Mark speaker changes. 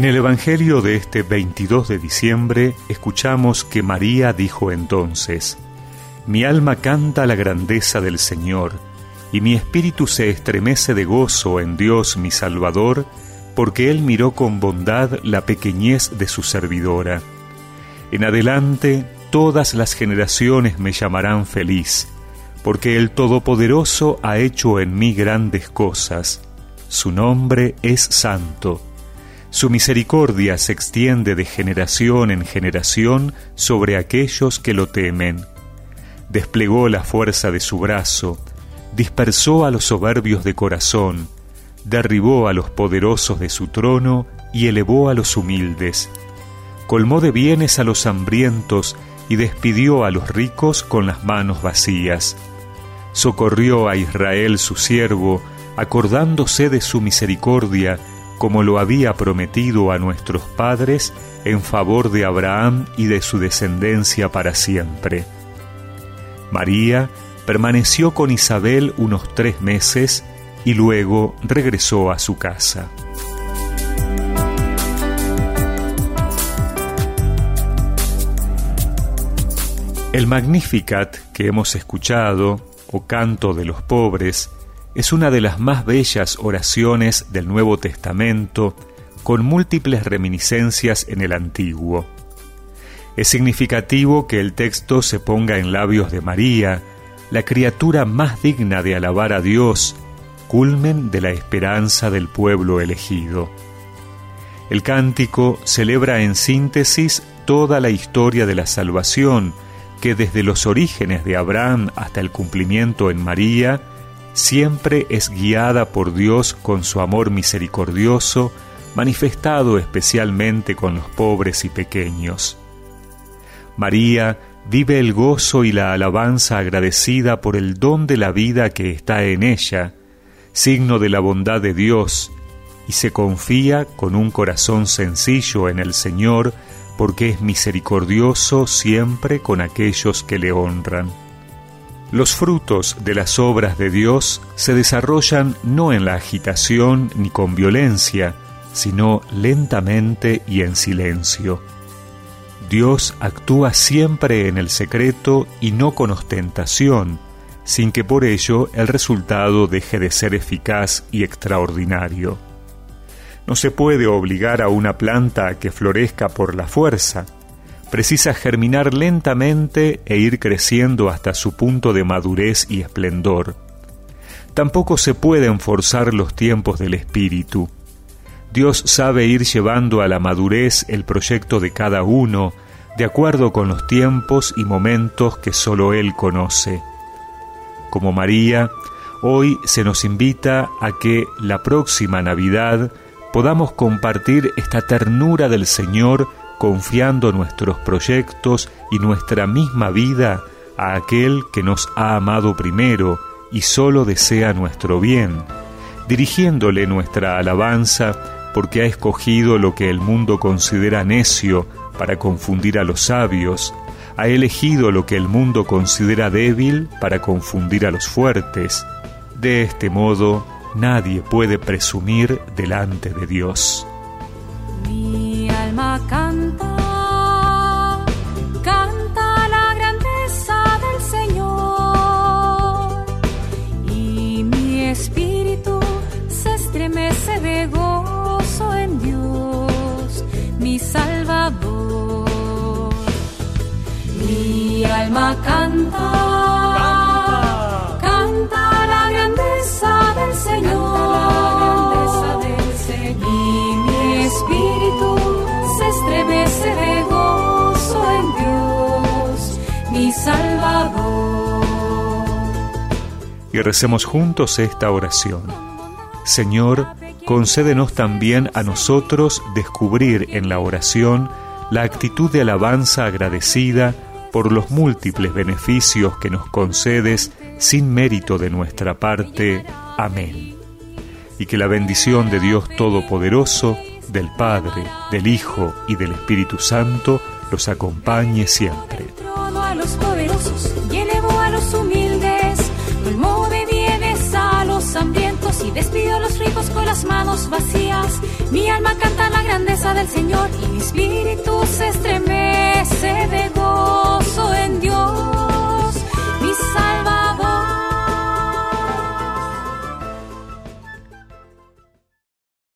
Speaker 1: En el Evangelio de este 22 de diciembre escuchamos que María dijo entonces, Mi alma canta la grandeza del Señor, y mi espíritu se estremece de gozo en Dios mi Salvador, porque Él miró con bondad la pequeñez de su servidora. En adelante todas las generaciones me llamarán feliz, porque el Todopoderoso ha hecho en mí grandes cosas. Su nombre es santo su misericordia se extiende de generación en generación sobre aquellos que lo temen. Desplegó la fuerza de su brazo, dispersó a los soberbios de corazón, derribó a los poderosos de su trono y elevó a los humildes. Colmó de bienes a los hambrientos y despidió a los ricos con las manos vacías. Socorrió a Israel su siervo, acordándose de su misericordia, como lo había prometido a nuestros padres en favor de Abraham y de su descendencia para siempre. María permaneció con Isabel unos tres meses y luego regresó a su casa. El Magnificat que hemos escuchado, o canto de los pobres, es una de las más bellas oraciones del Nuevo Testamento, con múltiples reminiscencias en el Antiguo. Es significativo que el texto se ponga en labios de María, la criatura más digna de alabar a Dios, culmen de la esperanza del pueblo elegido. El cántico celebra en síntesis toda la historia de la salvación, que desde los orígenes de Abraham hasta el cumplimiento en María, siempre es guiada por Dios con su amor misericordioso, manifestado especialmente con los pobres y pequeños. María vive el gozo y la alabanza agradecida por el don de la vida que está en ella, signo de la bondad de Dios, y se confía con un corazón sencillo en el Señor, porque es misericordioso siempre con aquellos que le honran. Los frutos de las obras de Dios se desarrollan no en la agitación ni con violencia, sino lentamente y en silencio. Dios actúa siempre en el secreto y no con ostentación, sin que por ello el resultado deje de ser eficaz y extraordinario. No se puede obligar a una planta a que florezca por la fuerza, precisa germinar lentamente e ir creciendo hasta su punto de madurez y esplendor. Tampoco se pueden forzar los tiempos del espíritu. Dios sabe ir llevando a la madurez el proyecto de cada uno, de acuerdo con los tiempos y momentos que sólo Él conoce. Como María, hoy se nos invita a que la próxima Navidad podamos compartir esta ternura del Señor confiando nuestros proyectos y nuestra misma vida a aquel que nos ha amado primero y solo desea nuestro bien, dirigiéndole nuestra alabanza porque ha escogido lo que el mundo considera necio para confundir a los sabios, ha elegido lo que el mundo considera débil para confundir a los fuertes. De este modo, nadie puede presumir delante de Dios
Speaker 2: canta, canta la grandeza del Señor y mi espíritu se estremece de gozo en Dios, mi Salvador. Mi alma canta
Speaker 1: y recemos juntos esta oración. Señor, concédenos también a nosotros descubrir en la oración la actitud de alabanza agradecida por los múltiples beneficios que nos concedes sin mérito de nuestra parte. Amén. Y que la bendición de Dios Todopoderoso, del Padre, del Hijo y del Espíritu Santo los acompañe siempre.
Speaker 2: Vacías. Mi alma canta la grandeza del Señor y mi espíritu se estremece